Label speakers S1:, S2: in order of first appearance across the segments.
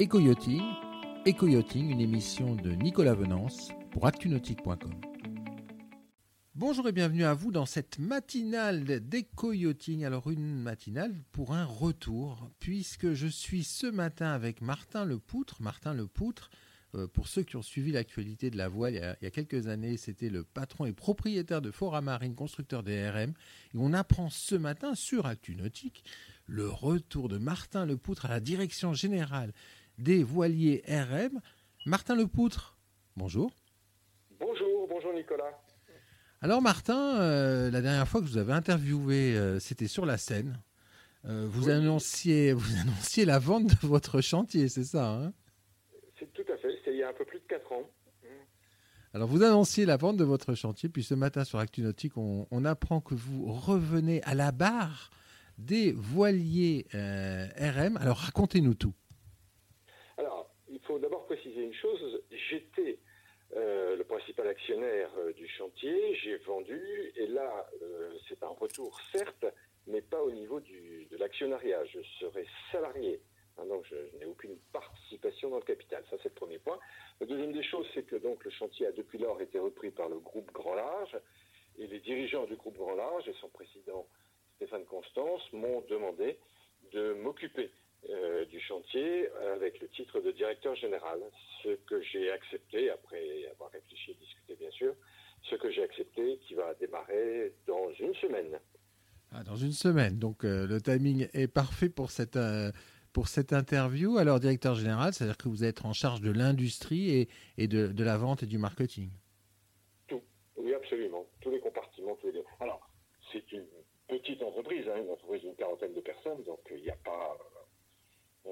S1: Éco-yachting, une émission de Nicolas Venance pour actunautique.com. Bonjour et bienvenue à vous dans cette matinale d'éco-yachting. Alors une matinale pour un retour, puisque je suis ce matin avec Martin Lepoutre. Martin Lepoutre, euh, pour ceux qui ont suivi l'actualité de la voile il y, a, quelques années, c'était le patron et propriétaire de Fora Marine, constructeur des RM. Et on apprend ce matin sur Actu Nautique le retour de Martin Lepoutre à la direction générale des voiliers RM. Martin Lepoutre, bonjour.
S2: Bonjour, bonjour Nicolas.
S1: Alors Martin, euh, la dernière fois que je vous avez interviewé, euh, c'était sur la scène. vous, annonciez, vous annonciez la vente de votre chantier, c'est ça hein?
S2: C'est tout à fait, c'était il y a un peu plus de 4 ans.
S1: Alors vous annonciez la vente de votre chantier, puis ce matin sur Actu Nautique, on, on apprend que vous revenez à la barre des voiliers euh, RM. Alors racontez-nous tout.
S2: Il faut d'abord préciser une chose. J'étais euh, le principal actionnaire euh, du chantier, j'ai vendu, et là, c'est un retour, certes, mais pas au niveau de l'actionnariat. Je serai salarié. Donc, je, n'ai aucune participation dans le capital. Ça, c'est le premier point. La deuxième des choses, c'est que donc le chantier a depuis lors été repris par le groupe Grand Large, et les dirigeants du groupe Grand Large et son président Stéphane Constance m'ont demandé de m'occuper euh, du chantier avec le titre de directeur général, ce que j'ai accepté après avoir réfléchi et discuté bien sûr, ce que j'ai accepté qui va démarrer dans une semaine.
S1: Ah, dans une semaine, donc euh, le timing est parfait pour cette, euh, pour cette interview. Alors directeur général, c'est-à-dire que vous êtes en charge de l'industrie et, et de, de, la vente et du marketing.
S2: Tout, oui absolument, tous les compartiments, tous les... Alors c'est une petite entreprise, hein, une entreprise d'une quarantaine de personnes, donc il n'y a pas, euh,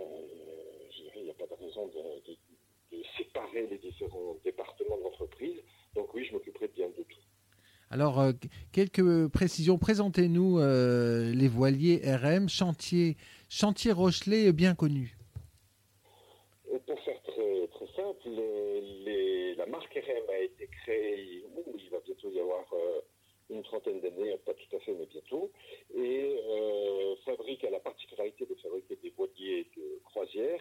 S2: il n'y a pas de raison de, séparer les différents départements de l'entreprise. Donc oui, je m'occuperai bien de tout.
S1: Alors, euh, quelques précisions. Présentez-nous euh, les voiliers RM, chantier, chantier Rochelet bien connu.
S2: Pour faire très, simple, la marque RM a été créée, il va bientôt y avoir une trentaine d'années, pas tout à fait, mais bientôt, et euh, fabrique, a la particularité de fabriquer des voiliers de croisière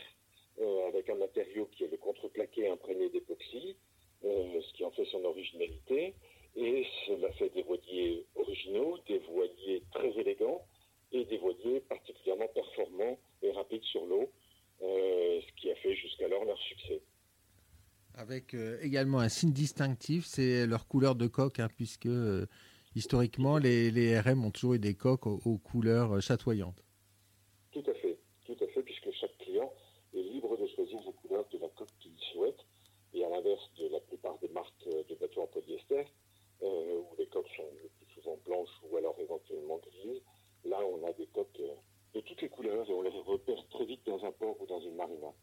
S2: euh, avec un matériau qui est le contreplaqué imprégné d'époxy, euh, ce qui en fait son originalité, et cela fait des voiliers originaux, des voiliers très élégants et des voiliers particulièrement performants et rapides sur l'eau, ce qui a fait jusqu'alors leur succès.
S1: Avec également un signe distinctif, c'est leur couleur de coque, hein, puisque historiquement, les, les, RM ont toujours eu des coques aux, couleurs euh, chatoyantes.
S2: Tout à fait, tout à fait, puisque chaque client est libre de choisir la couleur de la coque qu'il souhaite. Et à l'inverse de la plupart des marques euh, de bateaux en polyester, euh, où les coques sont le plus souvent blanches ou alors éventuellement grises, là on a des coques de toutes les couleurs et on les repère très vite dans un port ou dans une marina.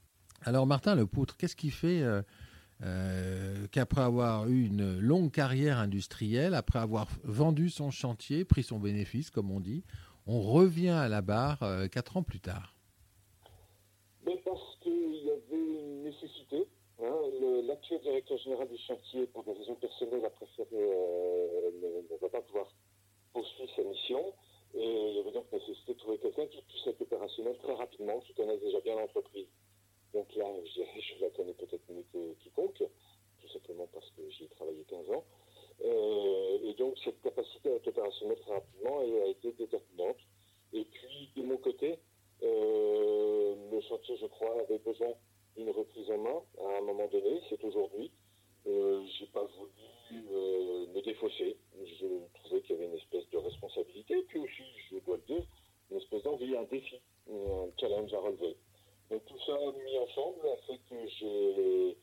S1: Alors Martin Le Poutre, qu'est-ce qui fait euh, qu'après avoir eu une longue carrière industrielle, après avoir vendu son chantier, pris son bénéfice, comme on dit, on revient à la barre euh, quatre ans plus tard
S2: Mais Parce qu'il y avait une nécessité. Hein. L'actuel directeur général du chantier, pour des raisons personnelles, a préféré euh, ne, va pas pouvoir poursuivre sa mission. Et il y avait donc nécessité de trouver quelqu'un qui puisse être opérationnel très rapidement, qui connaisse déjà bien l'entreprise. Donc là, je, je la connais peut-être mieux que quiconque, tout simplement parce que j'y ai travaillé 15 ans. Euh, et donc cette capacité à être opérationnelle très rapidement a été déterminante. Et puis de mon côté, euh, le chantier, je crois, avait besoin d'une reprise en main à un moment donné, c'est aujourd'hui. Euh, j'ai pas voulu euh, me défausser. Je trouvais qu'il y avait une espèce de responsabilité, puis aussi, je dois le dire, une espèce d'envie, un défi, un challenge à relever. Donc tout ça mis ensemble a fait que j'ai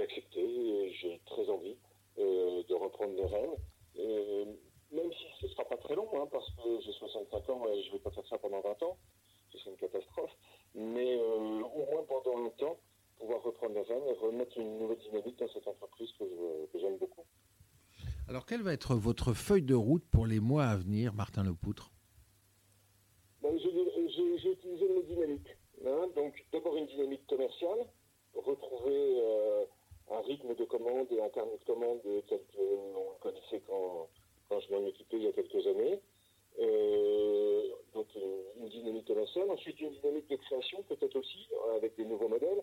S2: accepté et j'ai très envie euh, de reprendre les rênes. Euh, même si ce ne sera pas très long, hein, parce que j'ai 65 ans et je ne vais pas faire ça pendant 20 ans, ce serait une catastrophe. Mais euh, au moins pendant longtemps, pouvoir reprendre les rênes et remettre une nouvelle dynamique dans cette entreprise que, j'aime beaucoup.
S1: Alors, quelle va être votre feuille de route pour les mois à venir, Martin Lepoutre?
S2: Ben, J'ai utilisé une dynamique. Hein, donc d'abord une dynamique commerciale, retrouver euh, un rythme de commande et un carnet de commande tel qu'on connaissait quand, quand je m'en occupais il y a quelques années. Euh, donc une, dynamique commerciale. Ensuite, une dynamique de création, peut-être aussi, avec des nouveaux modèles.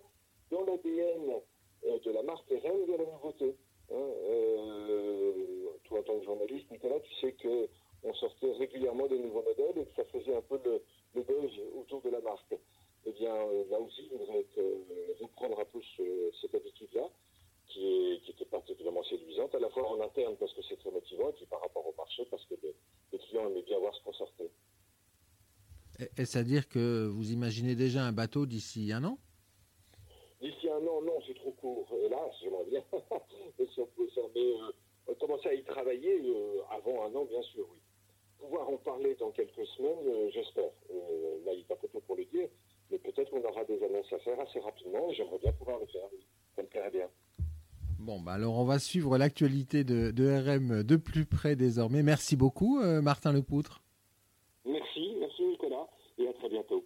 S2: Dans l'ADN de la marque RM, il y a la nouveauté. Hein. toi, en tant que journaliste, Nicolas, tu sais qu'on sortait régulièrement des nouveaux modèles et que ça faisait un peu le, le buzz autour de la marque. Eh bien, là aussi, je voudrais reprendre un peu cette habitude-là qui, était particulièrement séduisante, à la fois en interne parce que c'est très motivant, et puis par rapport au marché parce que les, clients aimaient bien voir ce qu'on sortait.
S1: Est-ce à dire que vous imaginez déjà un bateau d'ici un an?
S2: D'ici un an, non, c'est trop court. Hélas, j'aimerais bien. mais si on euh, commencer à y travailler euh, avant un an, bien sûr, oui. Pouvoir en parler dans quelques semaines, euh, j'espère. là, il n'est pas trop pour le dire, mais peut-être qu'on aura des annonces à faire assez rapidement, et j'aimerais bien pouvoir le faire, Ça me plairait bien.
S1: Bon, bah alors on va suivre l'actualité de, RM de plus près désormais. Merci beaucoup, Martin Lepoutre.
S2: Merci, merci Nicolas, et à très bientôt.